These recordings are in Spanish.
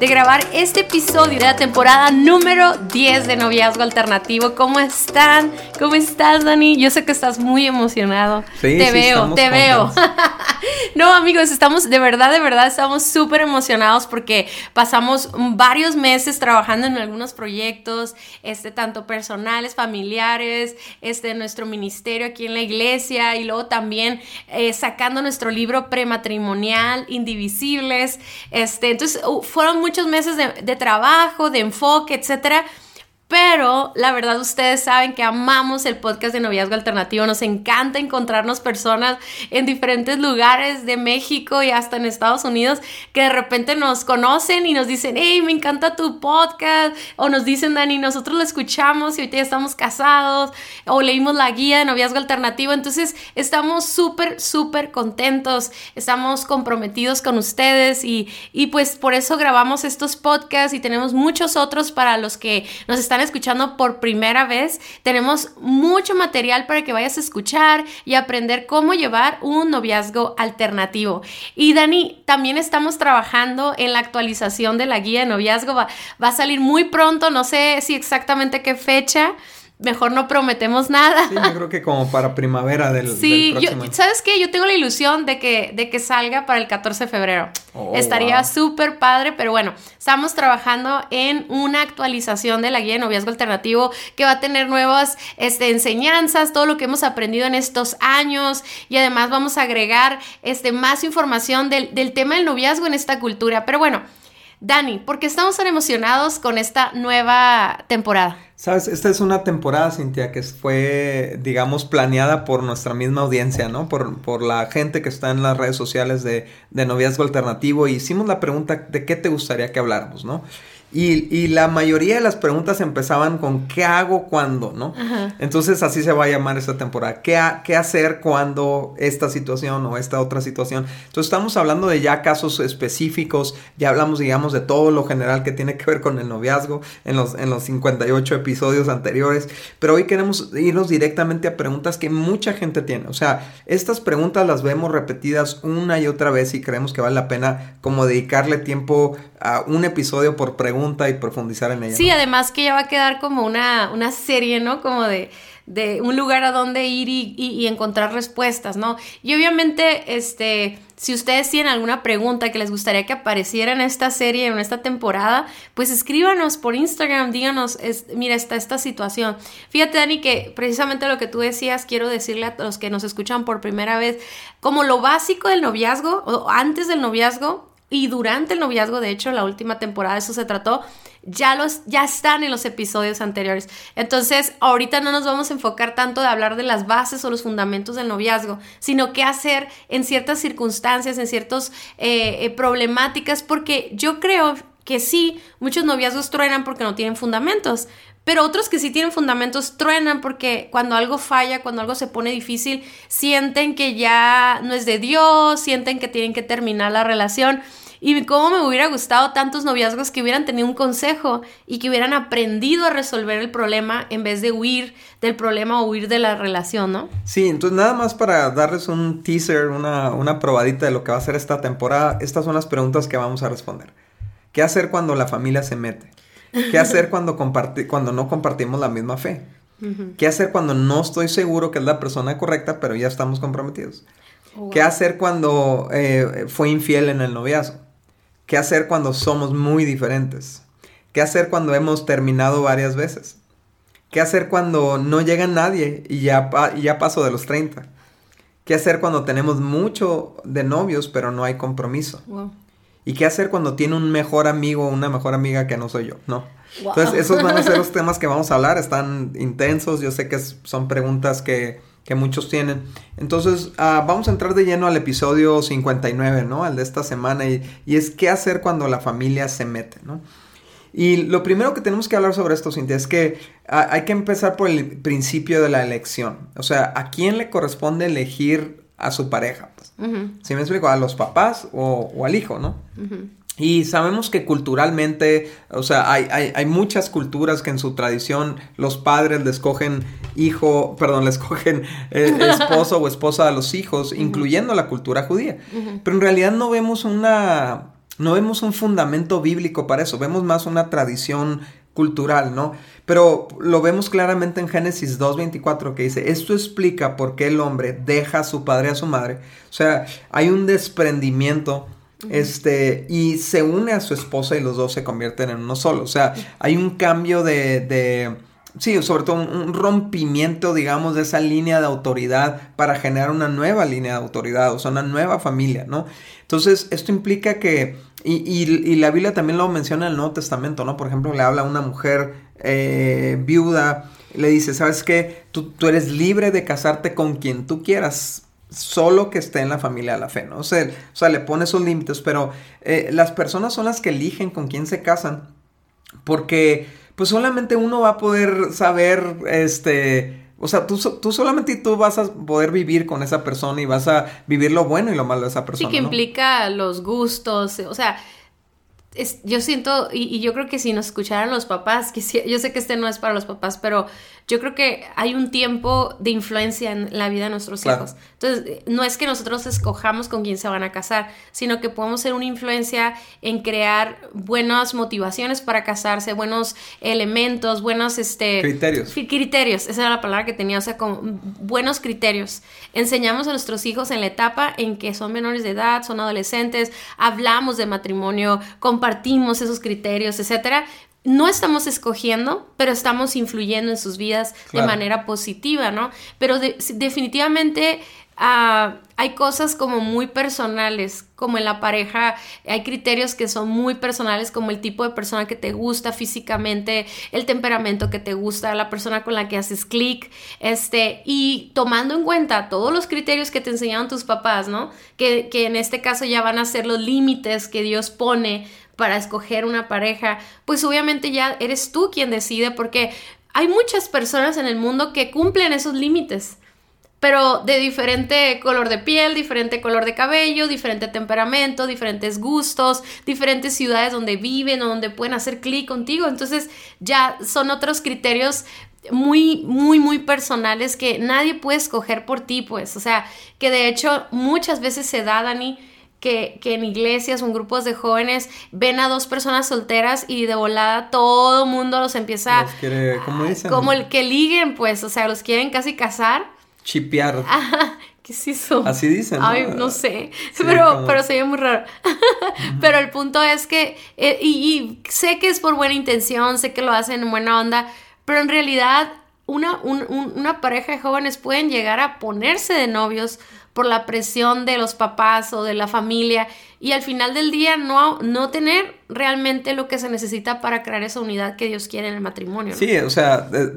de grabar este episodio de la temporada número 10 de Noviazgo Alternativo. ¿Cómo están? ¿Cómo estás, Dani? Yo sé que estás muy emocionado. Sí, te sí, veo, te veo. no, amigos, estamos de verdad, de verdad, estamos súper emocionados porque pasamos varios meses trabajando en algunos proyectos, este, tanto personales, familiares, este, nuestro ministerio aquí en la iglesia y luego también eh, sacando nuestro libro prematrimonial, Indivisibles. Este, entonces, uh, fueron muchos meses de, de trabajo, de enfoque, etcétera. Pero la verdad ustedes saben que amamos el podcast de Noviazgo Alternativo, nos encanta encontrarnos personas en diferentes lugares de México y hasta en Estados Unidos que de repente nos conocen y nos dicen, hey, me encanta tu podcast, o nos dicen, Dani, nosotros lo escuchamos y ahorita ya estamos casados, o leímos la guía de Noviazgo Alternativo, entonces estamos súper, súper contentos, estamos comprometidos con ustedes y, y pues por eso grabamos estos podcasts y tenemos muchos otros para los que nos están escuchando por primera vez. Tenemos mucho material para que vayas a escuchar y aprender cómo llevar un noviazgo alternativo. Y Dani, también estamos trabajando en la actualización de la guía de noviazgo. Va, a salir muy pronto, no sé si exactamente qué fecha. Mejor no prometemos nada. Sí, yo creo que como para primavera del, Sí, del próximo. ¿sabes qué? Yo tengo la ilusión de que, de que salga para el 14 de febrero. Oh, Estaría wow. súper padre, pero bueno, estamos trabajando en una actualización de la guía de noviazgo alternativo que va a tener nuevas este, enseñanzas, todo lo que hemos aprendido en estos años y además vamos a agregar este, más información del, del tema del noviazgo en esta cultura. Pero bueno, Dani, ¿por qué estamos tan emocionados con esta nueva temporada? Sabes, esta es una temporada, Cintia, que fue, digamos, planeada por nuestra misma audiencia, ¿no? Por, por la gente que está en las redes sociales de, de Noviazgo Alternativo. Y hicimos la pregunta de qué te gustaría que habláramos, ¿no? Y, y la mayoría de las preguntas empezaban con ¿qué hago cuando? ¿no? Ajá. Entonces así se va a llamar esta temporada. ¿Qué, ha- qué hacer cuando esta situación o esta otra situación? Entonces estamos hablando de ya casos específicos, ya hablamos digamos de todo lo general que tiene que ver con el noviazgo en los, en los 58 episodios anteriores, pero hoy queremos irnos directamente a preguntas que mucha gente tiene. O sea, estas preguntas las vemos repetidas una y otra vez y creemos que vale la pena como dedicarle tiempo a un episodio por pregunta y profundizar en ella. Sí, además que ya va a quedar como una, una serie, ¿no? Como de, de un lugar a donde ir y, y- y encontrar respuestas, ¿no? Y obviamente, este, si ustedes tienen alguna pregunta que les gustaría que apareciera en esta serie, en esta temporada, pues escríbanos por Instagram, díganos, es- mira, está esta situación. Fíjate, Dani, que precisamente lo que tú decías, quiero decirle a los que nos escuchan por primera vez, como lo básico del noviazgo, o antes del noviazgo, y durante el noviazgo, de hecho, la última temporada eso se trató, ya los ya están en los episodios anteriores. Entonces, ahorita no nos vamos a enfocar tanto de hablar de las bases o los fundamentos del noviazgo, sino qué hacer en ciertas circunstancias, en ciertas eh, eh, problemáticas, porque yo creo que sí, muchos noviazgos truenan porque no tienen fundamentos. Pero otros que sí tienen fundamentos truenan porque cuando algo falla, cuando algo se pone difícil, sienten que ya no es de Dios, sienten que tienen que terminar la relación. Y cómo me hubiera gustado tantos noviazgos que hubieran tenido un consejo y que hubieran aprendido a resolver el problema en vez de huir del problema o huir de la relación, ¿no? Sí, entonces nada más para darles un teaser, una, una probadita de lo que va a ser esta temporada, estas son las preguntas que vamos a responder. ¿Qué hacer cuando la familia se mete? ¿Qué hacer cuando, comparti- cuando no compartimos la misma fe? ¿Qué hacer cuando no estoy seguro que es la persona correcta, pero ya estamos comprometidos? ¿Qué hacer cuando eh, fue infiel en el noviazgo? ¿Qué hacer cuando somos muy diferentes? ¿Qué hacer cuando hemos terminado varias veces? ¿Qué hacer cuando no llega nadie y ya, pa- y ya paso de los 30? ¿Qué hacer cuando tenemos mucho de novios pero no hay compromiso? Wow. ¿Y qué hacer cuando tiene un mejor amigo o una mejor amiga que no soy yo? No. Wow. Entonces, esos van a ser los temas que vamos a hablar. Están intensos. Yo sé que son preguntas que, que muchos tienen. Entonces, ah, vamos a entrar de lleno al episodio 59, ¿no? Al de esta semana. Y, y es qué hacer cuando la familia se mete, ¿no? Y lo primero que tenemos que hablar sobre esto, Cintia, es que hay que empezar por el principio de la elección. O sea, ¿a quién le corresponde elegir a su pareja? Pues, ¿Sí me explico? ¿A los papás o, al hijo, no? Y sabemos que culturalmente, o sea, hay, hay, muchas culturas que en su tradición los padres le escogen hijo, perdón, le escogen eh, esposo o esposa a los hijos, incluyendo la cultura judía. Pero en realidad no vemos una, no vemos un fundamento bíblico para eso, vemos más una tradición cultural, ¿no? Pero lo vemos claramente en Génesis 2.24 que dice, esto explica por qué el hombre deja a su padre y a su madre. O sea, hay un desprendimiento este, y se une a su esposa y los dos se convierten en uno solo. O sea, hay un cambio de, de sí, sobre todo un, rompimiento, digamos, de esa línea de autoridad para generar una nueva línea de autoridad, o sea, una nueva familia, ¿no? Entonces, esto implica que, y, y, la Biblia también lo menciona en el Nuevo Testamento, ¿no? Por ejemplo, le habla a una mujer eh, viuda, le dice, ¿sabes qué? Tú, tú eres libre de casarte con quien tú quieras, solo que esté en la familia de la fe, ¿no? O sea, o sea le pone esos límites, pero eh, las personas son las que eligen con quién se casan, porque pues solamente uno va a poder saber, este, o sea, tú, tú solamente tú vas a poder vivir con esa persona y vas a vivir lo bueno y lo malo de esa persona. Sí, que implica los gustos, o sea, es, yo siento, y, y, yo creo que si nos escucharan los papás, que yo sé que este no es para los papás, pero yo creo que hay un tiempo de influencia en la vida de nuestros hijos. Entonces, no es que nosotros escojamos con quién se van a casar, sino que podemos ser una influencia en crear buenas motivaciones para casarse, buenos elementos, buenos este, criterios. Criterios, esa era la palabra que tenía, o sea, como buenos criterios. Enseñamos a nuestros hijos en la etapa en que son menores de edad, son adolescentes, hablamos de matrimonio, compartimos esos criterios, etcétera, no estamos escogiendo, pero estamos influyendo en sus vidas de manera positiva, ¿no? Pero definitivamente ah, hay cosas como muy personales, como en la pareja, hay criterios que son muy personales, como el tipo de persona que te gusta físicamente, el temperamento que te gusta, la persona con la que haces clic, este, y tomando en cuenta todos los criterios que te enseñaron tus papás, ¿no? Que, que en este caso ya van a ser los límites que Dios pone para escoger una pareja, pues obviamente ya eres tú quien decide porque hay muchas personas en el mundo que cumplen esos límites, pero de diferente color de piel, diferente color de cabello, diferente temperamento, diferentes gustos, diferentes ciudades donde viven o donde pueden hacer clic contigo. Entonces ya son otros criterios muy, muy, muy personales que nadie puede escoger por ti, pues. O sea, que de hecho muchas veces se da, Dani, que, en iglesias o en grupos de jóvenes ven a dos personas solteras y de volada todo mundo los empieza los quiere, ¿cómo dicen? como el que liguen, pues, o sea, los quieren casi casar. Chipear. ¿Qué es eso? Así dicen. Ay, no sé. pero, pero se ve muy raro. pero el punto es que, eh, y, sé que es por buena intención, sé que lo hacen en buena onda, pero en realidad una, una pareja de jóvenes pueden llegar a ponerse de novios por la presión de los papás o de la familia y al final del día no, no tener realmente lo que se necesita para crear esa unidad que Dios quiere en el matrimonio. Sí, o sea, eh,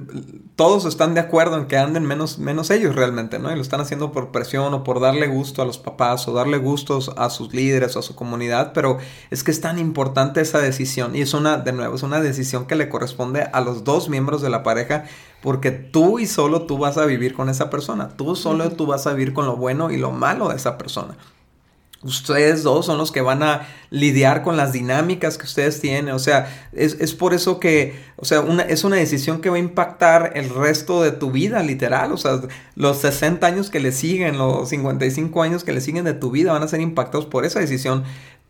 todos están de acuerdo en que anden menos, menos ellos realmente, ¿no? Y lo están haciendo por presión o por darle gusto a los papás o darle gustos a sus líderes o a su comunidad, pero es que es tan importante esa decisión y es una, de nuevo, es una decisión que le corresponde a los dos miembros de la pareja porque tú y solo tú vas a vivir con esa persona, tú solo tú vas a vivir con lo bueno y lo malo de esa persona ustedes dos son los que van a lidiar con las dinámicas que ustedes tienen. O sea, es, por eso que, o sea, una, es una decisión que va a impactar el resto de tu vida, literal. O sea, los 60 años que le siguen, los 55 años que le siguen de tu vida van a ser impactados por esa decisión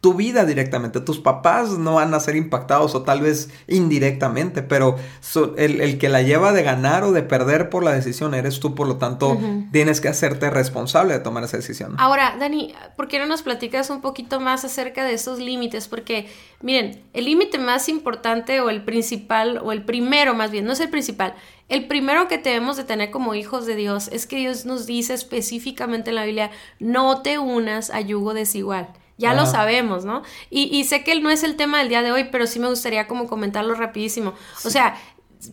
tu vida directamente. Tus papás no van a ser impactados o tal vez indirectamente, pero el, que la lleva de ganar o de perder por la decisión eres tú, por lo tanto tienes que hacerte responsable de tomar esa decisión. Ahora, Dani, ¿por qué no nos platicas un poquito más acerca de esos límites? Porque, miren, el límite más importante o el principal, o el primero más bien, no es el principal, el primero que debemos de tener como hijos de Dios es que Dios nos dice específicamente en la Biblia, no te unas a yugo desigual. Ya lo sabemos, ¿no? Y, sé que no es el tema del día de hoy, pero sí me gustaría como comentarlo rapidísimo. O sea,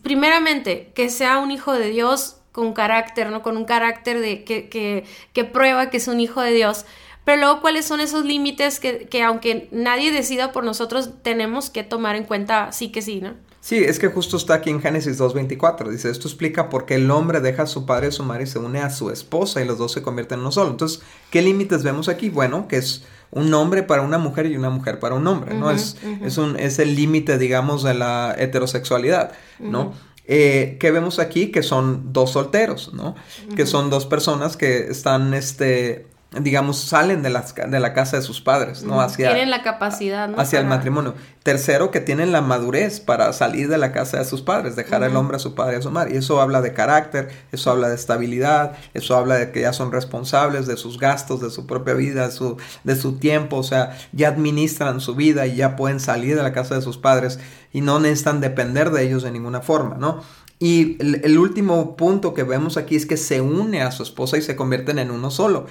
primeramente, que sea un hijo de Dios con carácter, ¿no? Con un carácter de que, que, que prueba que es un hijo de Dios. pero luego cuáles son esos límites que, que aunque nadie decida por nosotros, tenemos que tomar en cuenta sí que sí, ¿no? Sí, es que justo está aquí en Génesis 2.24. Dice, esto explica por qué el hombre deja a su padre y a su madre y se une a su esposa y los dos se convierten en uno solo. Entonces, ¿qué límites vemos aquí? Bueno, que es un hombre para una mujer y una mujer para un hombre, ¿no? es, es, un, es el límite, digamos, de la heterosexualidad, ¿no? Eh, ¿Qué vemos aquí? Que son dos solteros, ¿no? Que son dos personas que están, este, digamos, salen de, las, de la casa de sus padres, ¿no? Hacia, tienen la capacidad, ¿no? Hacia el matrimonio. Tercero, que tienen la madurez para salir de la casa de sus padres, dejar al hombre a su padre y a su madre. Y eso habla de carácter, eso habla de estabilidad, eso habla de que ya son responsables de sus gastos, de su propia vida, de su, de su tiempo, o sea, ya administran su vida y ya pueden salir de la casa de sus padres y no necesitan depender de ellos de ninguna forma, ¿no? Y el, último punto que vemos aquí es que se une a su esposa y se convierten en uno solo.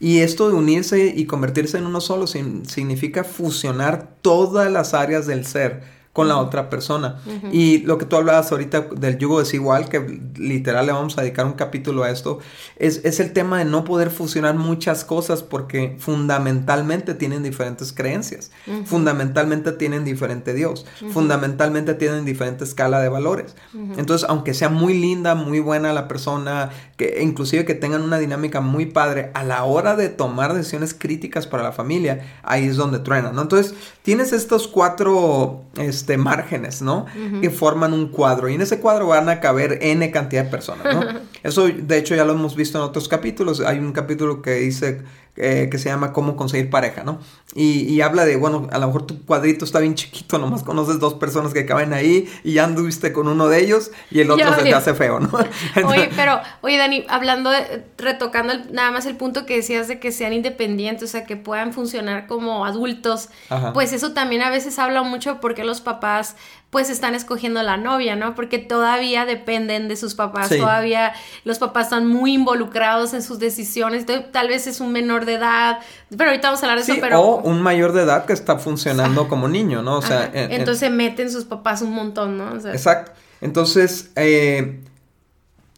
Y esto de unirse y convertirse en uno solo significa fusionar todas las áreas del ser con la otra persona. Y lo que tú hablabas ahorita del yugo desigual, que literal le vamos a dedicar un capítulo a esto, es, es, el tema de no poder fusionar muchas cosas porque fundamentalmente tienen diferentes creencias, fundamentalmente tienen diferente Dios, fundamentalmente tienen diferente escala de valores. Entonces, aunque sea muy linda, muy buena la persona, que inclusive que tengan una dinámica muy padre, a la hora de tomar decisiones críticas para la familia, ahí es donde truena, ¿no? Entonces, tienes estos cuatro... Este, márgenes, ¿no? Que forman un cuadro. Y en ese cuadro van a caber N cantidad de personas, ¿no? Eso, de hecho, ya lo hemos visto en otros capítulos. Hay un capítulo que dice eh, que se llama Cómo conseguir pareja, ¿no? Y, habla de, bueno, a lo mejor tu cuadrito está bien chiquito, nomás conoces dos personas que caben ahí y ya anduviste con uno de ellos y el otro se te hace feo, ¿no? oye, pero, oye, Dani, hablando, retocando nada más el punto que decías de que sean independientes, o sea, que puedan funcionar como adultos, pues eso también a veces habla mucho porque los papás pues están escogiendo la novia, ¿no? Porque todavía dependen de sus papás, todavía los papás están muy involucrados en sus decisiones, tal vez es un menor de edad, pero ahorita vamos a hablar de eso, pero... O un mayor de edad que está funcionando como niño, ¿no? O sea... Entonces meten sus papás un montón, ¿no? Exacto. Entonces, eh,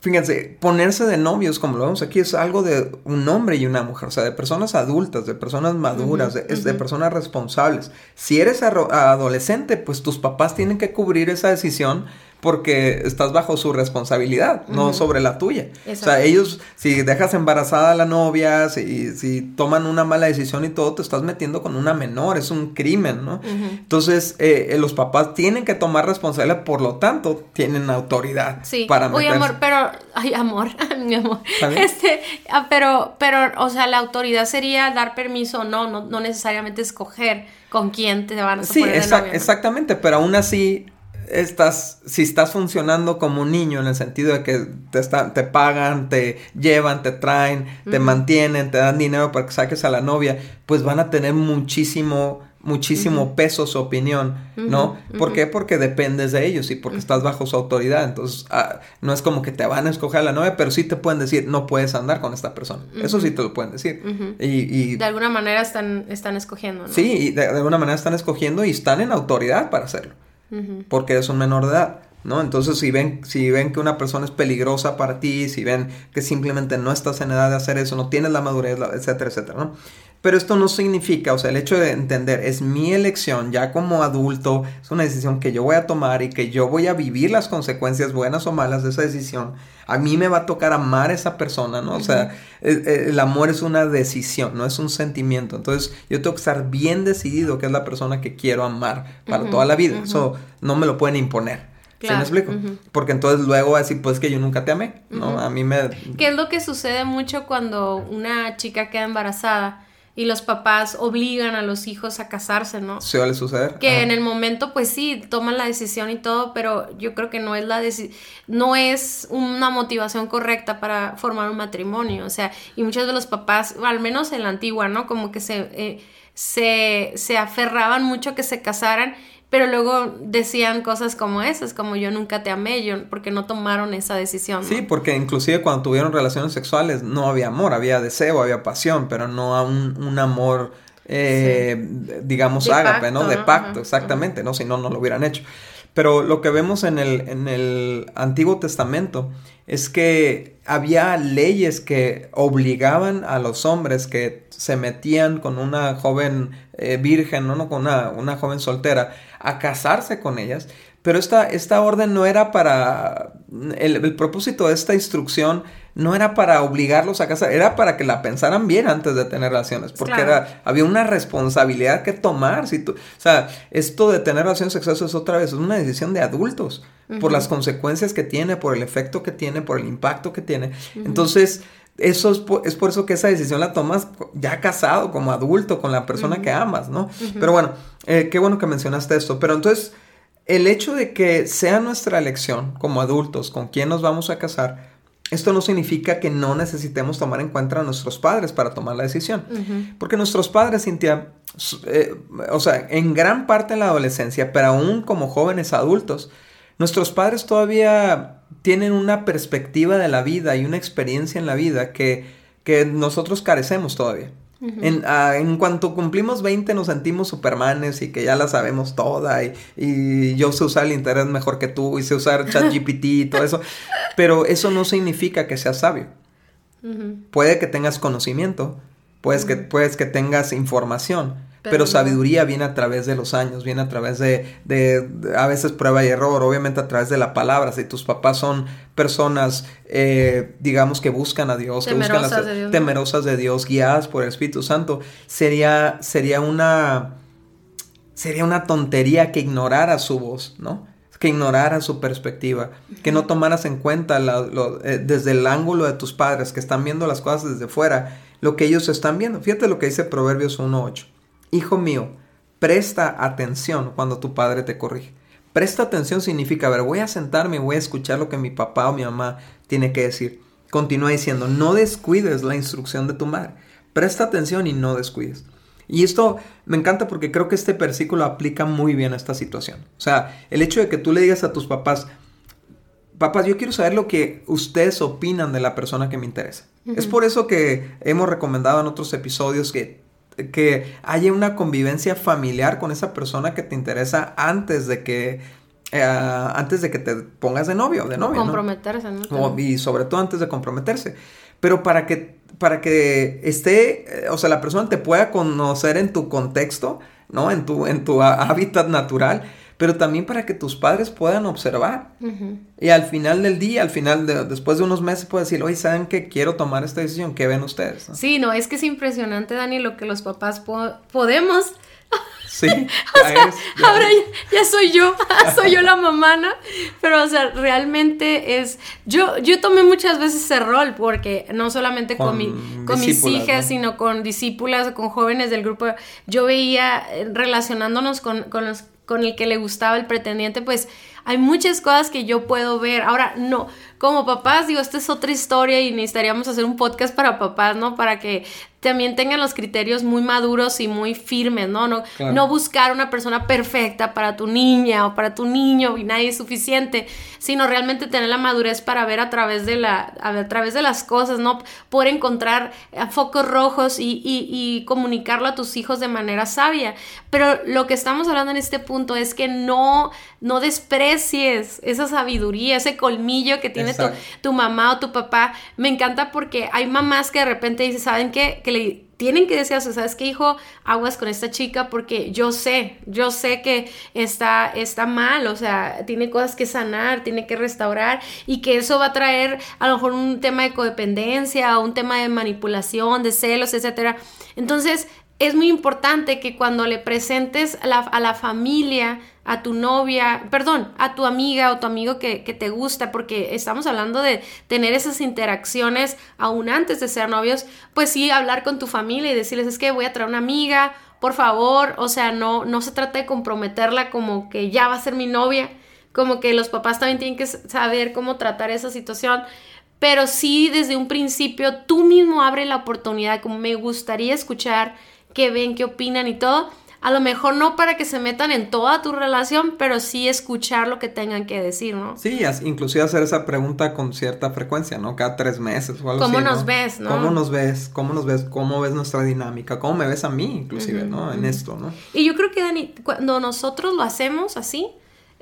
fíjense, ponerse de novios, como lo vemos aquí, es algo de un hombre y una mujer, o sea, de personas adultas, de personas maduras, de, de, personas responsables. Si eres adolescente, pues tus papás tienen que cubrir esa decisión porque estás bajo su responsabilidad, no sobre la tuya. O sea, ellos, si dejas embarazada a la novia, si, si toman una mala decisión y todo, te estás metiendo con una menor, es un crimen, ¿no? Entonces, eh, eh, los papás tienen que tomar responsabilidad, por lo tanto, tienen autoridad sí. para meterse. Oye, amor, pero, ay, amor, mi amor, este, ah, pero, pero, o sea, la autoridad sería dar permiso, no, no, no necesariamente escoger con quién te van a Sí, exactamente, pero aún así estás, si estás funcionando como un niño en el sentido de que te, te pagan, te llevan, te traen, te mantienen, te dan dinero para que saques a la novia, pues van a tener muchísimo, muchísimo peso su opinión, ¿no? ¿Por qué? Porque dependes de ellos y porque estás bajo su autoridad. Entonces, ah, no es como que te van a escoger a la novia, pero sí te pueden decir, no puedes andar con esta persona. Eso sí te lo pueden decir. y, de alguna manera están, están escogiendo, ¿no? Sí, y de alguna manera están escogiendo y están en autoridad para hacerlo porque eres un menor de edad, ¿no? Entonces, si ven, si ven que una persona es peligrosa para ti, si ven que simplemente no estás en edad de hacer eso, no tienes la madurez, etcétera, etcétera, ¿no? Pero esto no significa, o sea, el hecho de entender es mi elección ya como adulto, es una decisión que yo voy a tomar y que yo voy a vivir las consecuencias buenas o malas de esa decisión. A mí me va a tocar amar a esa persona, ¿no? O sea, e, e, el, amor es una decisión, no es un sentimiento. Entonces, yo tengo que estar bien decidido que es la persona que quiero amar para toda la vida. Eso no me lo pueden imponer. ¿Sí me explico? Porque entonces luego así, pues que yo nunca te amé, ¿no? A mí me... ¿Qué es lo que sucede mucho cuando una chica queda embarazada? Y los papás obligan a los hijos a casarse, ¿no? Suele suceder. Que en el momento, pues sí, toman la decisión y todo, pero yo creo que no es la no es una motivación correcta para formar un matrimonio, o sea, y muchos de los papás, al menos en la antigua, ¿no? Como que se, eh, se, se aferraban mucho a que se casaran pero luego decían cosas como esas, como yo nunca te amé, yo, porque no tomaron esa decisión. Sí, porque inclusive cuando tuvieron relaciones sexuales no había amor, había deseo, había pasión, pero no un, un amor, eh, digamos, ágape, ¿no? De pacto, exactamente, ¿no? Si no, no lo hubieran hecho. Pero lo que vemos en el, en el Antiguo Testamento es que había leyes que obligaban a los hombres que se metían con una joven eh, virgen, ¿no? con una, una, joven soltera, a casarse con ellas. Pero esta, esta orden no era para... El, el propósito de esta instrucción no era para obligarlos a casar, era para que la pensaran bien antes de tener relaciones, porque era, había una responsabilidad que tomar. Si tú, o sea, esto de tener relaciones sexuales es otra vez, es una decisión de adultos, por las consecuencias que tiene, por el efecto que tiene, por el impacto que tiene. Entonces, eso es por, es por, eso que esa decisión la tomas ya casado, como adulto, con la persona que amas, ¿no? Pero bueno, eh, qué bueno que mencionaste esto. Pero entonces, el hecho de que sea nuestra elección como adultos con quién nos vamos a casar, esto no significa que no necesitemos tomar en cuenta a nuestros padres para tomar la decisión. Porque nuestros padres, Cintia, eh, o sea, en gran parte en la adolescencia, pero aún como jóvenes adultos, nuestros padres todavía tienen una perspectiva de la vida y una experiencia en la vida que, que nosotros carecemos todavía. Ah, en, cuanto cumplimos 20 nos sentimos supermanes y que ya la sabemos toda y, yo sé usar el internet mejor que tú y sé usar ChatGPT y todo eso. Pero eso no significa que seas sabio. Puede que tengas conocimiento, puedes, que, puedes que tengas información, pero, sabiduría viene a través de los años, viene a través de, de, a veces prueba y error, obviamente a través de la palabra. Si tus papás son personas, eh, digamos, que buscan a Dios, temerosas que buscan las, de Dios. temerosas de Dios, guiadas por el Espíritu Santo, sería, sería una, sería una tontería que ignorara su voz, ¿no? que ignorara su perspectiva, que no tomaras en cuenta eh, desde el ángulo de tus padres, que están viendo las cosas desde fuera, lo que ellos están viendo. Fíjate lo que dice Proverbios 1.8. Hijo mío, presta atención cuando tu padre te corrige. Presta atención significa, a ver, voy a sentarme y voy a escuchar lo que mi papá o mi mamá tiene que decir. Continúa diciendo, no descuides la instrucción de tu madre. Presta atención y no descuides. Y esto me encanta porque creo que este versículo aplica muy bien a esta situación. O sea, el hecho de que tú le digas a tus papás, papás, yo quiero saber lo que ustedes opinan de la persona que me interesa. Es por eso que hemos recomendado en otros episodios que que haya una convivencia familiar con esa persona que te interesa antes de que eh, antes de que te pongas de novio de novio comprometerse ¿no? y sobre todo antes de comprometerse. Pero para que para que esté eh, o sea la persona te pueda conocer en tu contexto no en tu en tu hábitat natural pero también para que tus padres puedan observar. Y al final del día, al final, de, después de unos meses, puedes decir, oye, ¿saben que quiero tomar esta decisión? ¿Qué ven ustedes? Sí, no, es que es impresionante, Dani, lo que los papás podemos... Sí, ahora ya, soy yo, soy yo la mamana, pero o sea, realmente es, yo, yo tomé muchas veces ese rol, porque no solamente con, con mis hijas, sino con discípulas, con jóvenes del grupo, yo veía eh, relacionándonos con, con los con el que le gustaba el pretendiente, pues hay muchas cosas que yo puedo ver. Ahora, no, como papás, digo, esta es otra historia y necesitaríamos hacer un podcast para papás, ¿no? Para que también tengan los criterios muy maduros y muy firmes, ¿no? No, no buscar una persona perfecta para tu niña o para tu niño y nadie es suficiente, sino realmente tener la madurez para ver a través de, la, a, través de las cosas, ¿no? Poder encontrar eh, focos rojos y, y, y comunicarlo a tus hijos de manera sabia. Pero lo que estamos hablando en este punto es que no, no desprecies esa sabiduría, ese colmillo que tiene tu, tu, mamá o tu papá. Me encanta porque hay mamás que de repente dicen, ¿saben qué? Que le tienen que decir, ¿sabes qué, hijo? Aguas con esta chica porque yo sé, yo sé que está, está mal, o sea, tiene cosas que sanar, tiene que restaurar y que eso va a traer a lo mejor un tema de codependencia, un tema de manipulación, de celos, etcétera. Entonces, es muy importante que cuando le presentes a la, a la familia a tu novia, perdón, a tu amiga o tu amigo que, te gusta, porque estamos hablando de tener esas interacciones aún antes de ser novios, pues sí, hablar con tu familia y decirles, es que voy a traer una amiga, por favor, o sea, no, no se trata de comprometerla como que ya va a ser mi novia, como que los papás también tienen que saber cómo tratar esa situación, pero sí desde un principio tú mismo abre la oportunidad, como me gustaría escuchar qué ven, qué opinan y todo, a lo mejor no para que se metan en toda tu relación, pero sí escuchar lo que tengan que decir, ¿no? Sí, inclusive hacer esa pregunta con cierta frecuencia, ¿no? Cada tres meses o algo así. ¿Cómo nos ves, no? ¿Cómo nos ves? ¿Cómo nos ves? ¿Cómo ves nuestra dinámica? ¿Cómo me ves a mí, inclusive, ¿no? En esto, ¿no? Y yo creo que, Dani, cuando nosotros lo hacemos así,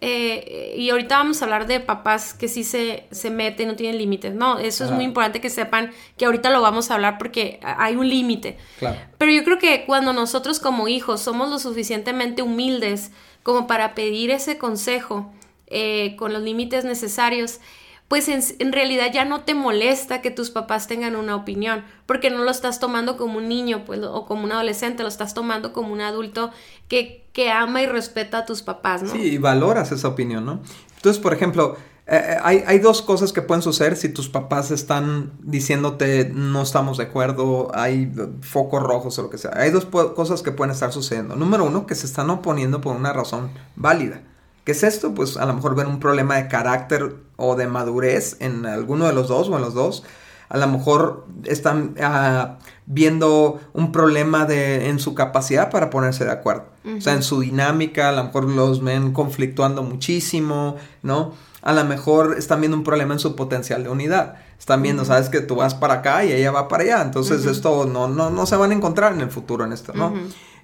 eh, y ahorita vamos a hablar de papás que sí se, se meten, no tienen límites. No, eso es muy importante que sepan que ahorita lo vamos a hablar porque hay un límite. Claro. Pero yo creo que cuando nosotros como hijos somos lo suficientemente humildes como para pedir ese consejo eh, con los límites necesarios, pues en, realidad ya no te molesta que tus papás tengan una opinión, porque no lo estás tomando como un niño pues, o como un adolescente, lo estás tomando como un adulto que, que ama y respeta a tus papás, ¿no? Sí, y valoras esa opinión, ¿no? Entonces, por ejemplo, eh, eh, hay, hay, dos cosas que pueden suceder si tus papás están diciéndote no estamos de acuerdo, hay focos rojos o lo que sea. Hay dos cosas que pueden estar sucediendo. Número uno, que se están oponiendo por una razón válida. ¿Qué es esto? Pues a lo mejor ven un problema de carácter o de madurez en alguno de los dos o en los dos. A lo mejor están ah, viendo un problema de, en su capacidad para ponerse de acuerdo. O sea, en su dinámica, a lo mejor los ven conflictuando muchísimo, ¿no? A lo mejor están viendo un problema en su potencial de unidad. Están viendo, sabes que tú vas para acá y ella va para allá. Entonces esto no, no, no se van a encontrar en el futuro en esto, ¿no?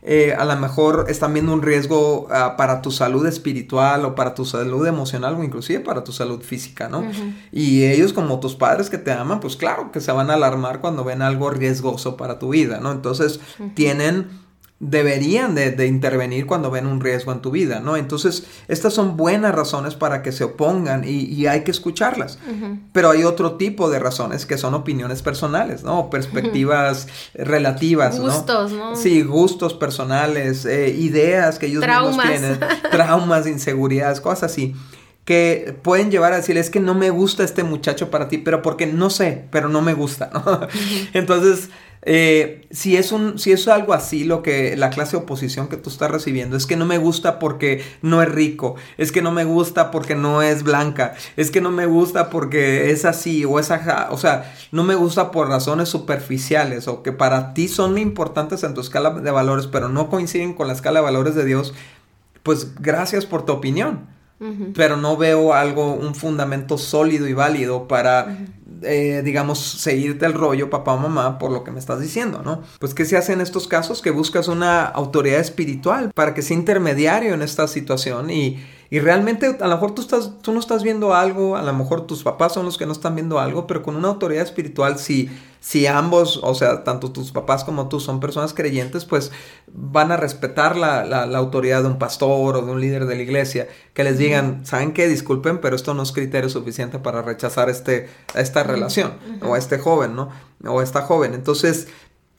Eh, a lo mejor están viendo un riesgo ah, para tu salud espiritual o para tu salud emocional o inclusive para tu salud física, ¿no? Y ellos como tus padres que te aman, pues claro que se van a alarmar cuando ven algo riesgoso para tu vida, ¿no? Entonces tienen deberían de, intervenir cuando ven un riesgo en tu vida, ¿no? Entonces, estas son buenas razones para que se opongan y, hay que escucharlas. Pero hay otro tipo de razones que son opiniones personales, ¿no? Perspectivas relativas, ¿no? Gustos, ¿no? Sí, gustos personales, eh, ideas que ellos mismos tienen, traumas, inseguridades, cosas así que pueden llevar a decir, es que no me gusta este muchacho para ti, pero porque no sé, pero no me gusta, ¿no? Entonces, eh, si, es un, si es algo así, lo que la clase de oposición que tú estás recibiendo es que no me gusta porque no es rico, es que no me gusta porque no es blanca, es que no me gusta porque es así o es ajá, o sea, no me gusta por razones superficiales o que para ti son importantes en tu escala de valores, pero no coinciden con la escala de valores de Dios, pues gracias por tu opinión. Pero no veo algo, un fundamento sólido y válido para eh, digamos, seguirte el rollo, papá o mamá, por lo que me estás diciendo, ¿no? Pues, ¿qué se hace en estos casos? Que buscas una autoridad espiritual para que sea intermediario en esta situación y y realmente a lo mejor tú, estás, tú no estás viendo algo, a lo mejor tus papás son los que no están viendo algo, pero con una autoridad espiritual, si, si ambos, o sea, tanto tus papás como tú son personas creyentes, pues van a respetar la, la, autoridad de un pastor o de un líder de la iglesia, que les digan, ¿saben qué? Disculpen, pero esto no es criterio suficiente para rechazar este, esta relación, o a este joven, ¿no? O a esta joven. Entonces,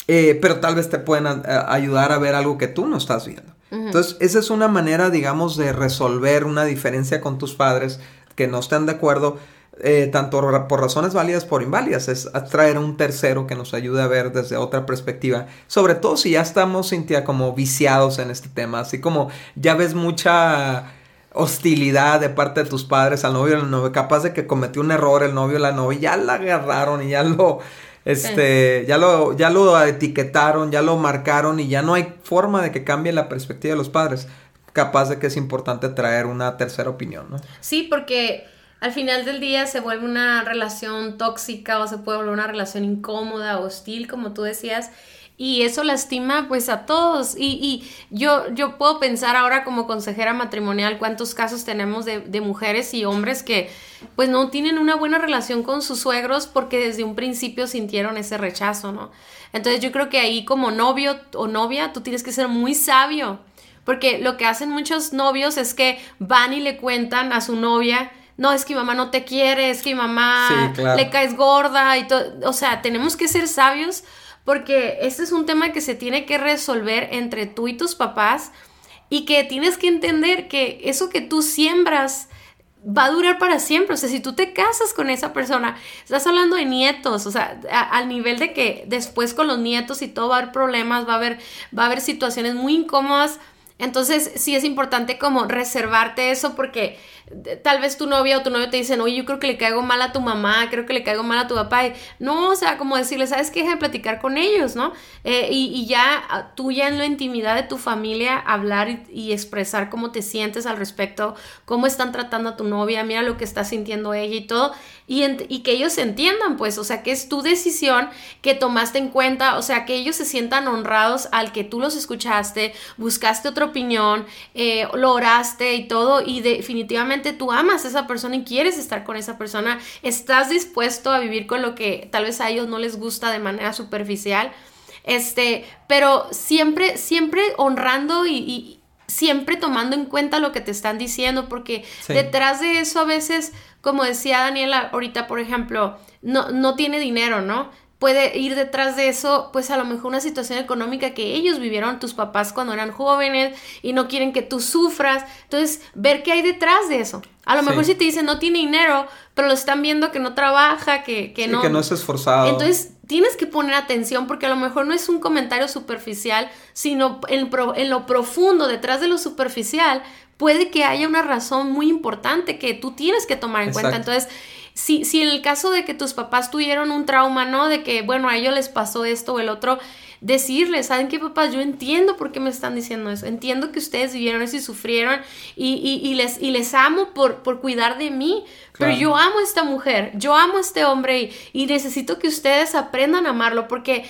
eh, pero tal vez te pueden ayudar a ver algo que tú no estás viendo. Entonces, esa es una manera, digamos, de resolver una diferencia con tus padres que no estén de acuerdo, eh, tanto por razones válidas por inválidas, es atraer a un tercero que nos ayude a ver desde otra perspectiva, sobre todo si ya estamos, Cintia, como viciados en este tema, así como ya ves mucha hostilidad de parte de tus padres al novio o la novia, capaz de que cometió un error el novio o la novia, ya la agarraron y ya lo este, ya lo, ya lo etiquetaron, ya lo marcaron y ya no hay forma de que cambie la perspectiva de los padres. Capaz de que es importante traer una tercera opinión, ¿no? Sí, porque al final del día se vuelve una relación tóxica o se puede volver una relación incómoda, hostil, como tú decías y eso lastima pues a todos. Y, y, yo, yo puedo pensar ahora como consejera matrimonial cuántos casos tenemos de, de, mujeres y hombres que pues no tienen una buena relación con sus suegros porque desde un principio sintieron ese rechazo, ¿no? Entonces yo creo que ahí como novio o novia tú tienes que ser muy sabio. Porque lo que hacen muchos novios es que van y le cuentan a su novia, no, es que mi mamá no te quiere, es que mi mamá le caes gorda y todo. O sea, tenemos que ser sabios porque este es un tema que se tiene que resolver entre tú y tus papás y que tienes que entender que eso que tú siembras va a durar para siempre. O sea, si tú te casas con esa persona, estás hablando de nietos, o sea, al nivel de que después con los nietos y todo va a haber problemas, va a haber, va a haber situaciones muy incómodas. Entonces, sí es importante como reservarte eso porque tal vez tu novia o tu novio te dicen, oye, yo creo que le caigo mal a tu mamá, creo que le caigo mal a tu papá. no, o sea, como decirle, ¿sabes qué? Deja de platicar con ellos, ¿no? Eh, y, ya ah, tú ya en la intimidad de tu familia hablar y, expresar cómo te sientes al respecto, cómo están tratando a tu novia, mira lo que está sintiendo ella y todo. Y, y que ellos entiendan, pues, o sea, que es tu decisión que tomaste en cuenta, o sea, que ellos se sientan honrados al que tú los escuchaste, buscaste otra opinión, eh, lo oraste y todo, y definitivamente tú amas a esa persona y quieres estar con esa persona, estás dispuesto a vivir con lo que tal vez a ellos no les gusta de manera superficial, este, pero siempre, siempre honrando y, siempre tomando en cuenta lo que te están diciendo, porque detrás de eso a veces, como decía Daniela ahorita, por ejemplo, no, no tiene dinero, ¿no? Puede ir detrás de eso, pues a lo mejor una situación económica que ellos vivieron, tus papás cuando eran jóvenes y no quieren que tú sufras. Entonces, ver qué hay detrás de eso. A lo mejor si te dicen no tiene dinero, pero lo están viendo que no trabaja, que, que no. Que no es esforzado. Entonces, tienes que poner atención porque a lo mejor no es un comentario superficial, sino en, en lo profundo, detrás de lo superficial, puede que haya una razón muy importante que tú tienes que tomar en cuenta. Entonces, si, si en el caso de que tus papás tuvieron un trauma, ¿no? De que, bueno, a ellos les pasó esto o el otro, decirles, ¿saben qué, papás? Yo entiendo por qué me están diciendo eso. Entiendo que ustedes vivieron eso y sufrieron y, les, y les amo por, por cuidar de mí. Pero yo amo a esta mujer, yo amo a este hombre y, y necesito que ustedes aprendan a amarlo porque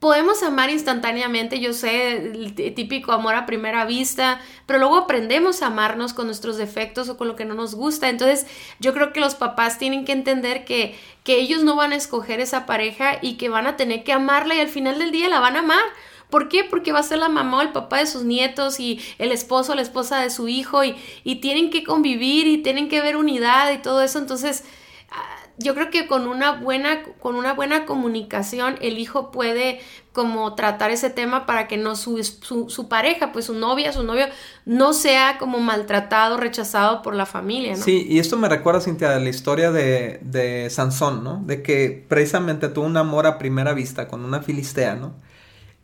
Podemos amar instantáneamente, yo sé, el típico amor a primera vista, pero luego aprendemos a amarnos con nuestros defectos o con lo que no nos gusta. Entonces, yo creo que los papás tienen que entender que, que ellos no van a escoger esa pareja y que van a tener que amarla y al final del día la van a amar. ¿Por qué? Porque va a ser la mamá o el papá de sus nietos y el esposo o la esposa de su hijo y, y tienen que convivir y tienen que ver unidad y todo eso. Entonces, yo creo que con una buena, con una buena comunicación el hijo puede como tratar ese tema para que no su, su, pareja, pues su novia, su novio, no sea como maltratado, rechazado por la familia, ¿no? Sí, y esto me recuerda, Cintia, de la historia de, de Sansón, ¿no? De que precisamente tuvo un amor a primera vista con una filistea, ¿no?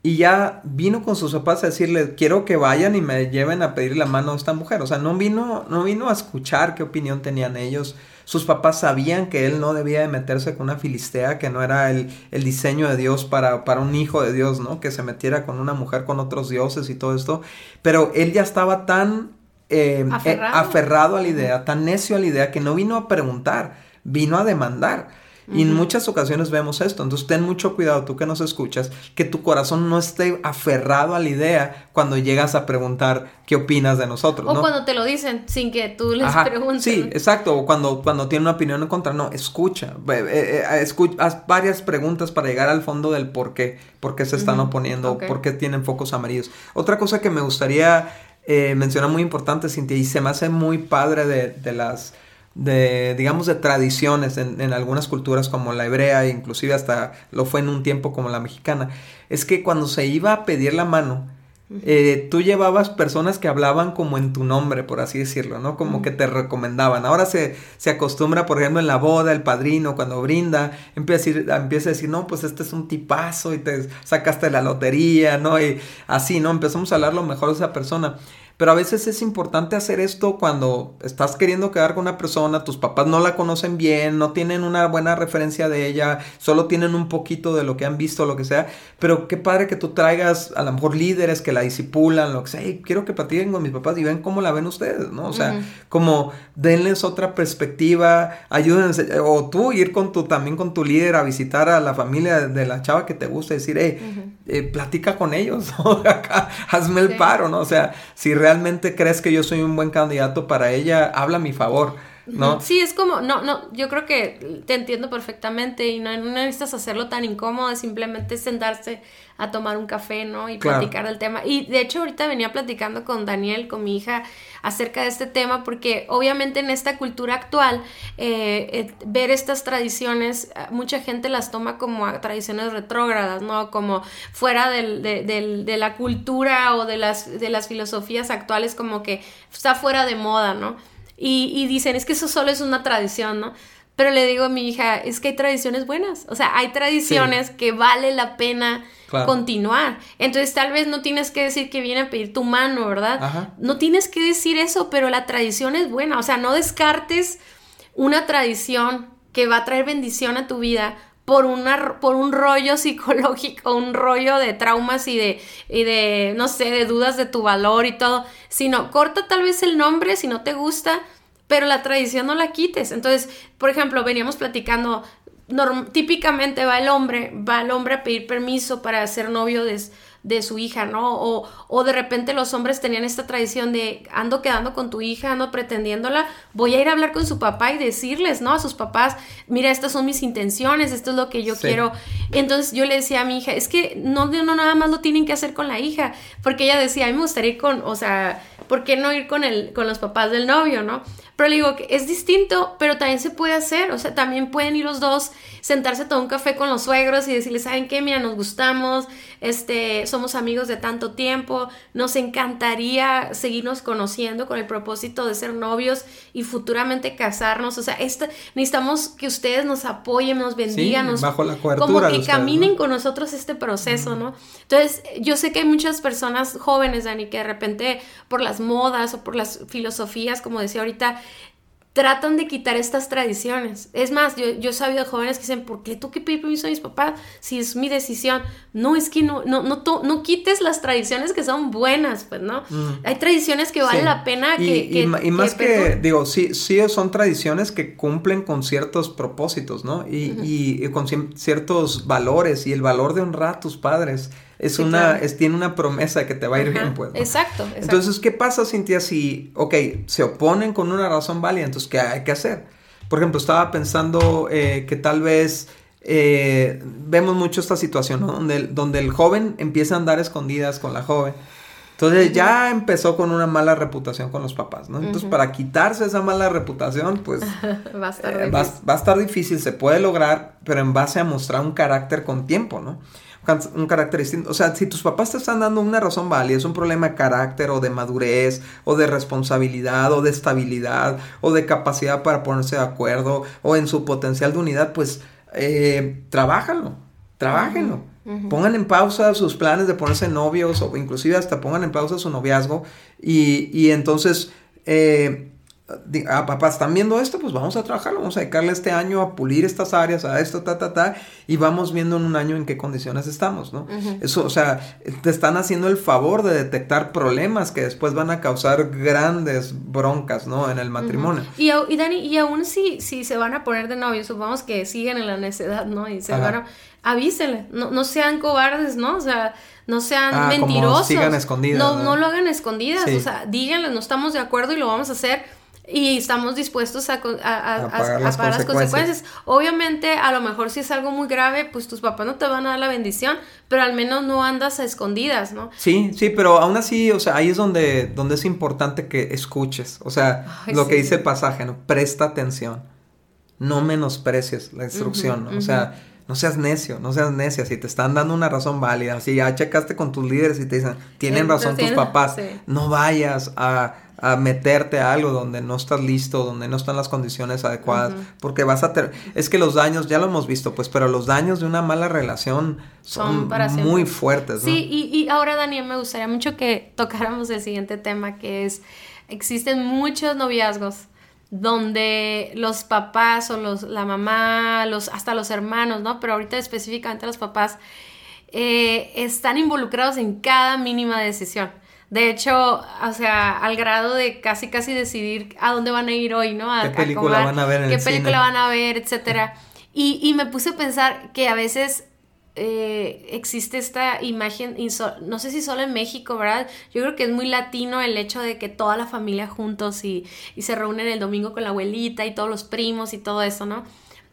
Y ya vino con sus papás a decirle, quiero que vayan y me lleven a pedir la mano a esta mujer. O sea, no vino, no vino a escuchar qué opinión tenían ellos sus papás sabían que él no debía de meterse con una filistea, que no era el, diseño de Dios para, para un hijo de Dios, ¿no? Que se metiera con una mujer con otros dioses y todo esto. Pero él ya estaba tan eh, eh, aferrado a la idea, tan necio a la idea, que no vino a preguntar, vino a demandar. Y en muchas ocasiones vemos esto. Entonces ten mucho cuidado, tú que nos escuchas, que tu corazón no esté aferrado a la idea cuando llegas a preguntar qué opinas de nosotros. O cuando te lo dicen sin que tú les preguntes. Sí, exacto. O cuando, cuando tienen una opinión en contra. No, escucha. Eh, eh, escucha. Haz varias preguntas para llegar al fondo del por qué. Por qué se están oponiendo. Por qué tienen focos amarillos. Otra cosa que me gustaría eh, mencionar muy importante, Cintia, y se me hace muy padre de, de las de, digamos, de tradiciones en, algunas culturas como la hebrea, e inclusive hasta lo fue en un tiempo como la mexicana, es que cuando se iba a pedir la mano, eh, tú llevabas personas que hablaban como en tu nombre, por así decirlo, ¿no? Como que te recomendaban. Ahora se, se, acostumbra, por ejemplo, en la boda, el padrino, cuando brinda, empieza a, decir, empieza a decir, no, pues este es un tipazo y te sacaste la lotería, ¿no? Y así, ¿no? Empezamos a hablar lo mejor de esa persona. Pero a veces es importante hacer esto cuando estás queriendo quedar con una persona, tus papás no la conocen bien, no tienen una buena referencia de ella, solo tienen un poquito de lo que han visto, lo que sea. Pero qué padre que tú traigas a lo mejor líderes que la disipulan, lo que sea. quiero que platiquen con mis papás y ven cómo la ven ustedes, ¿no? O sea, como denles otra perspectiva, ayúdense. O tú ir con tu, también con tu líder a visitar a la familia de la chava que te gusta y decir, hey, eh, platica con ellos, ¿no? hazme el paro, ¿no? O sea, si realmente realmente crees que yo soy un buen candidato para ella, habla a mi favor. ¿No? Sí, es como, no, no, yo creo que te entiendo perfectamente y no, necesitas hacerlo tan incómodo, simplemente sentarse a tomar un café, ¿no? Y platicar del tema. Y de hecho ahorita venía platicando con Daniel, con mi hija, acerca de este tema, porque obviamente en esta cultura actual, eh, eh, ver estas tradiciones, eh, mucha gente las toma como tradiciones retrógradas, ¿no? Como fuera del, de, la cultura o de las, de las filosofías actuales, como que está fuera de moda, ¿no? Y, dicen, es que eso solo es una tradición, ¿no? Pero le digo a mi hija, es que hay tradiciones buenas, o sea, hay tradiciones que vale la pena continuar. Entonces tal vez no tienes que decir que viene a pedir tu mano, ¿verdad? No tienes que decir eso, pero la tradición es buena, o sea, no descartes una tradición que va a traer bendición a tu vida por, una, por un rollo psicológico, un rollo de traumas y de, y de, no sé, de dudas de tu valor y todo, sino corta tal vez el nombre si no te gusta, pero la tradición no la quites. Entonces, por ejemplo, veníamos platicando, típicamente va el hombre, va el hombre a pedir permiso para ser novio de, de su hija, ¿no? O, o de repente los hombres tenían esta tradición de ando quedando con tu hija, ando pretendiéndola, voy a ir a hablar con su papá y decirles, ¿no? A sus papás, mira, estas son mis intenciones, esto es lo que yo quiero. Entonces yo le decía a mi hija, es que no, no nada más lo tienen que hacer con la hija, porque ella decía, a mí me gustaría ir con, o sea, ¿por qué no ir con, el, con los papás del novio, ¿no? Pero le digo que es distinto, pero también se puede hacer, o sea, también pueden ir los dos, sentarse a tomar un café con los suegros y decirles, ¿saben qué? Mira, nos gustamos, este, somos amigos de tanto tiempo, nos encantaría seguirnos conociendo con el propósito de ser novios y futuramente casarnos, o sea, esta, necesitamos que ustedes nos apoyen, nos bendigan, nos, bajo la como que caminen con nosotros este proceso, ¿no? Entonces, yo sé que hay muchas personas jóvenes, Dani, que de repente por las modas o por las filosofías, como decía ahorita, tratan de quitar estas tradiciones. Es más, yo, yo he sabido de jóvenes que dicen, ¿por qué tú que pedir permiso a mis papás si es mi decisión? No, es que no, no, no, no quites las tradiciones que son buenas, pues, ¿no? Mm. Hay tradiciones que vale la pena que... Y, y, más que, digo, sí, sí son tradiciones que cumplen con ciertos propósitos, ¿no? Y, y con ciertos valores y el valor de honrar a tus padres es una, es, tiene una promesa que te va a ir bien, pues. Exacto, exacto, Entonces, ¿qué pasa, Cintia, si, ok, se oponen con una razón válida, entonces, ¿qué hay que hacer? Por ejemplo, estaba pensando eh, que tal vez eh, vemos mucho esta situación, ¿no? Donde, donde el joven empieza a andar escondidas con la joven. Entonces ya empezó con una mala reputación con los papás, ¿no? Entonces para quitarse esa mala reputación, pues va, a estar eh, va, va, a estar difícil, se puede lograr, pero en base a mostrar un carácter con tiempo, ¿no? Un carácter distinto. O sea, si tus papás te están dando una razón válida, es un problema de carácter o de madurez o de responsabilidad o de estabilidad o de capacidad para ponerse de acuerdo o en su potencial de unidad, pues eh, trabájalo, trabajenlo. Pongan en pausa sus planes de ponerse novios o inclusive hasta pongan en pausa su noviazgo y, y entonces eh, ah, papá, ¿están viendo esto? Pues vamos a trabajarlo, vamos a dedicarle este año a pulir estas áreas, a esto, ta, ta, ta, y vamos viendo en un año en qué condiciones estamos, ¿no? Eso, o sea, te están haciendo el favor de detectar problemas que después van a causar grandes broncas, ¿no? En el matrimonio. y, y, Dani, y aún si, si se van a poner de novio, supongamos que siguen en la necedad, ¿no? Y se van a, avísenle, no, no sean cobardes, ¿no? O sea, no sean ah, mentirosos. sigan escondidas. No, no, lo hagan escondidas, o sea, díganle, no estamos de acuerdo y lo vamos a hacer y estamos dispuestos a, a, pagar, las, consecuencias. Obviamente, a lo mejor si es algo muy grave, pues tus papás no te van a dar la bendición, pero al menos no andas a escondidas, ¿no? Sí, sí, pero aún así, o sea, ahí es donde, donde es importante que escuches, o sea, lo que dice el pasaje, ¿no? Presta atención, no menosprecies la instrucción, ¿no? O sea, no seas necio, no seas necia, si te están dando una razón válida, si ya checaste con tus líderes y te dicen, tienen razón tus papás, no vayas a a meterte a algo donde no estás listo, donde no están las condiciones adecuadas, porque vas a tener, es que los daños, ya lo hemos visto, pues, pero los daños de una mala relación son, muy fuertes. ¿no? Sí, y, y ahora Daniel, me gustaría mucho que tocáramos el siguiente tema, que es, existen muchos noviazgos donde los papás o los, la mamá, los, hasta los hermanos, ¿no? Pero ahorita específicamente los papás eh, están involucrados en cada mínima decisión. De hecho, o sea, al grado de casi casi decidir a dónde van a ir hoy, ¿no? A, ¿Qué película van a ver en ¿Qué película van a ver, etcétera? Y, y, me puse a pensar que a veces eh, existe esta imagen, no sé si solo en México, ¿verdad? Yo creo que es muy latino el hecho de que toda la familia juntos y, y se reúnen el domingo con la abuelita y todos los primos y todo eso, ¿no?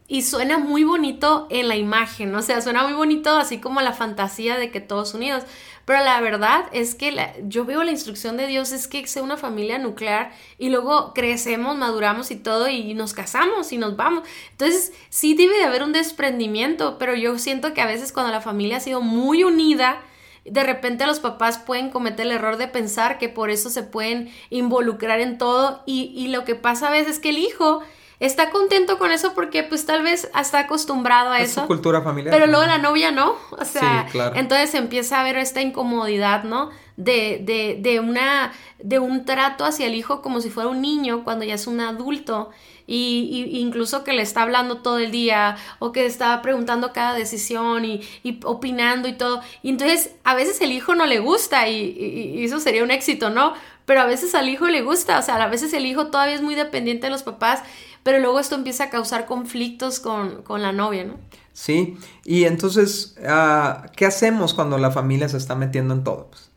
Y suena muy bonito en la imagen, o sea, suena muy bonito así como la fantasía de que todos unidos. Pero la verdad es que yo veo la instrucción de Dios es que sea una familia nuclear y luego crecemos, maduramos y todo y nos casamos y nos vamos. Entonces sí debe de haber un desprendimiento, pero yo siento que a veces cuando la familia ha sido muy unida, de repente los papás pueden cometer el error de pensar que por eso se pueden involucrar en todo y, lo que pasa a veces es que el hijo está contento con eso porque pues tal vez está acostumbrado a eso. Su cultura familiar. Pero luego la novia no. O sea, entonces empieza a haber esta incomodidad, ¿no? De, de, de, una, de un trato hacia el hijo como si fuera un niño cuando ya es un adulto. Y, incluso que le está hablando todo el día o que está preguntando cada decisión y, y opinando y todo. Y entonces a veces el hijo no le gusta y, y, eso sería un éxito, ¿no? pero a veces al hijo le gusta, o sea, a veces el hijo todavía es muy dependiente de los papás, pero luego esto empieza a causar conflictos con, con la novia, ¿no? Sí, y entonces, ah, ¿qué hacemos cuando la familia se está metiendo en todo? Pues,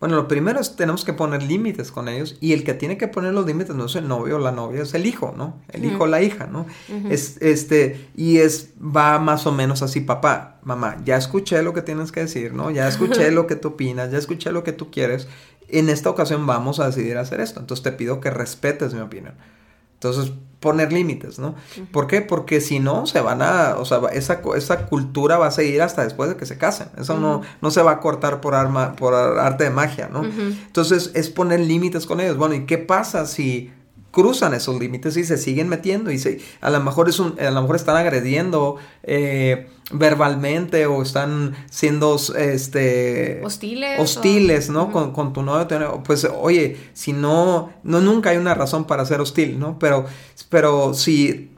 bueno, lo primero es tenemos que poner límites con ellos y el que tiene que poner los límites no es el novio o la novia, es el hijo, ¿no? El hijo o la hija, ¿no? es, este, y es, va más o menos así, papá, mamá, ya escuché lo que tienes que decir, ¿no? Ya escuché lo que tú opinas, ya escuché lo que tú quieres. En esta ocasión vamos a decidir hacer esto, entonces te pido que respetes mi opinión. Entonces, poner límites, ¿no? ¿Por qué? Porque si no, se van a, o sea, esa, esa cultura va a seguir hasta después de que se casen. Eso no, no se va a cortar por, arma, por arte de magia, ¿no? Entonces, es poner límites con ellos. Bueno, ¿y qué pasa si cruzan esos límites y se siguen metiendo y se, a lo mejor es un, a lo mejor están agrediendo eh, verbalmente o están siendo este hostiles hostiles no con, con, tu novio pues oye si no no nunca hay una razón para ser hostil no pero pero si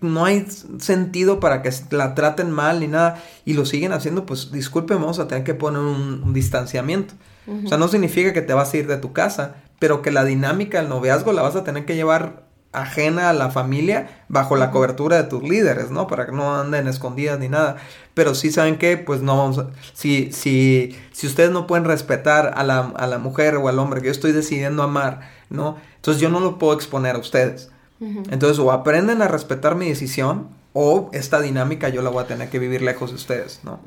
no hay sentido para que la traten mal ni nada y lo siguen haciendo pues disculpen vamos a tener que poner un, distanciamiento. O sea no significa que te vas a ir de tu casa pero que la dinámica del noviazgo la vas a tener que llevar ajena a la familia bajo la cobertura de tus líderes, ¿no? Para que no anden escondidas ni nada. Pero sí saben que, pues no vamos a... Si, si, si ustedes no pueden respetar a la, a la mujer o al hombre que yo estoy decidiendo amar, ¿no? Entonces yo no lo puedo exponer a ustedes. Entonces o aprenden a respetar mi decisión o esta dinámica yo la voy a tener que vivir lejos de ustedes, ¿no?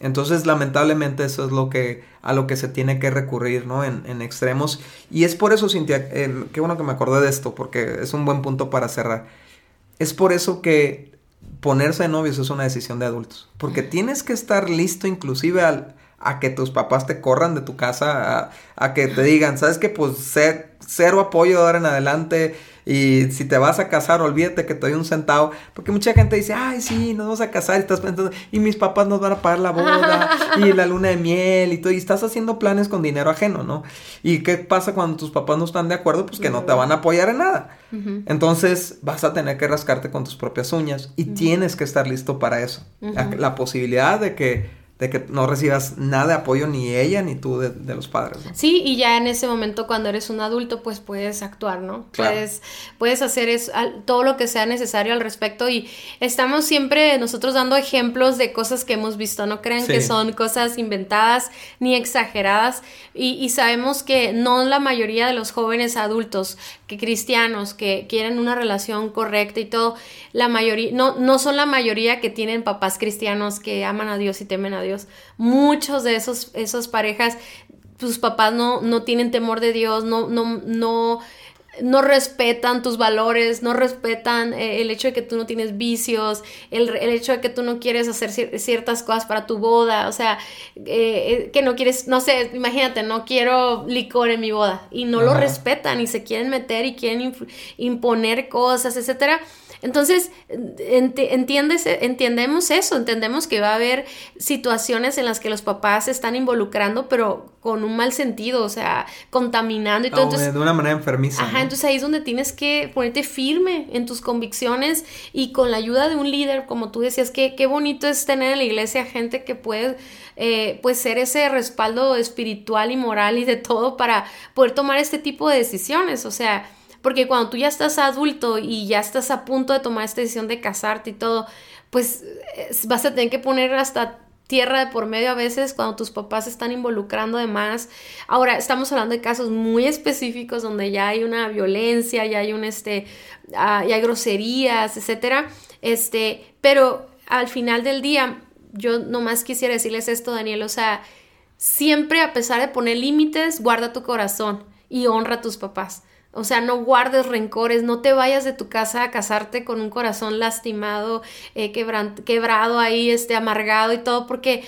Entonces, lamentablemente, eso es lo que, a lo que se tiene que recurrir, ¿no? En, en extremos. Y es por eso, Cintia, qué bueno que me acordé de esto, porque es un buen punto para cerrar. Es por eso que ponerse de novios es una decisión de adultos, porque tienes que estar listo inclusive al, a que tus papás te corran de tu casa, a, que te digan, ¿sabes qué? Pues cero apoyo de ahora en adelante y si te vas a casar, olvídate que te doy un centavo. Porque mucha gente dice, ay, sí, nos vamos a casar. Y estás pensando, y mis papás nos van a pagar la boda, y la luna de miel, y todo. Y estás haciendo planes con dinero ajeno, ¿no? ¿Y qué pasa cuando tus papás no están de acuerdo? Pues que no te van a apoyar en nada. Entonces vas a tener que rascarte con tus propias uñas. Y tienes que estar listo para eso. la posibilidad de que de que no recibas nada de apoyo ni ella ni tú de, los padres. Sí, y ya en ese momento cuando eres un adulto pues puedes actuar, ¿no? Puedes, puedes hacer eso, todo lo que sea necesario al respecto y estamos siempre nosotros dando ejemplos de cosas que hemos visto, no crean que son cosas inventadas ni exageradas y, y, sabemos que no la mayoría de los jóvenes adultos que cristianos que quieren una relación correcta y todo, la mayoría, no, no son la mayoría que tienen papás cristianos que aman a Dios y temen a Dios. Muchos de esos, esos parejas, sus papás no, no tienen temor de Dios, no, no, no no respetan tus valores, no respetan eh, el hecho de que tú no tienes vicios, el, hecho de que tú no quieres hacer ciertas cosas para tu boda, o sea, eh, eh, que no quieres, no sé, imagínate, no quiero licor en mi boda y no lo respetan y se quieren meter y quieren imponer cosas, etcétera. Entonces, entiendes, entendemos eso, entendemos que va a haber situaciones en las que los papás se están involucrando, pero con un mal sentido, o sea, contaminando y todo. entonces, de una manera enfermiza. Ajá, entonces ahí es donde tienes que ponerte firme en tus convicciones y con la ayuda de un líder, como tú decías, que qué bonito es tener en la iglesia gente que puede eh, pues ser ese respaldo espiritual y moral y de todo para poder tomar este tipo de decisiones, o sea, porque cuando tú ya estás adulto y ya estás a punto de tomar esta decisión de casarte y todo, pues vas a tener que poner hasta tierra de por medio a veces cuando tus papás están involucrando de más. Ahora, estamos hablando de casos muy específicos donde ya hay una violencia, ya hay un este, ah, ya hay groserías, etcétera. Este, pero al final del día, yo nomás quisiera decirles esto, Daniel, o sea, siempre a pesar de poner límites, guarda tu corazón y honra a tus papás. O sea, no guardes rencores, no te vayas de tu casa a casarte con un corazón lastimado, eh, quebrado ahí, este, amargado y todo, porque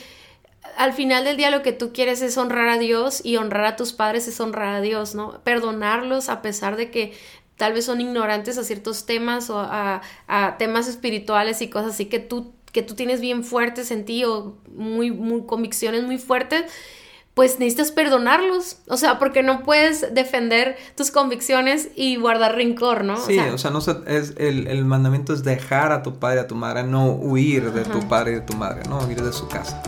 al final del día lo que tú quieres es honrar a Dios y honrar a tus padres es honrar a Dios, ¿no? Perdonarlos a pesar de que tal vez son ignorantes a ciertos temas o a, a temas espirituales y cosas así que tú, que tú tienes bien fuertes en ti o muy, muy convicciones muy fuertes pues necesitas perdonarlos. O sea, porque no puedes defender tus convicciones y guardar rencor, ¿no? Sí, o sea, no es, el, mandamiento es dejar a tu padre y a tu madre, no huir de tu padre y de tu madre, no huir de su casa.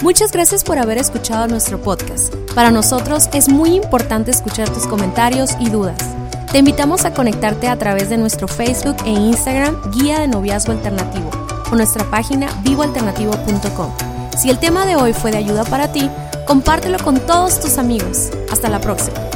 Muchas gracias por haber escuchado nuestro podcast. Para nosotros es muy importante escuchar tus comentarios y dudas. Te invitamos a conectarte a través de nuestro Facebook e Instagram Guía de Noviazgo Alternativo o nuestra página vivoalternativo.com. Si el tema de hoy fue de ayuda para ti, compártelo con todos tus amigos. Hasta la próxima.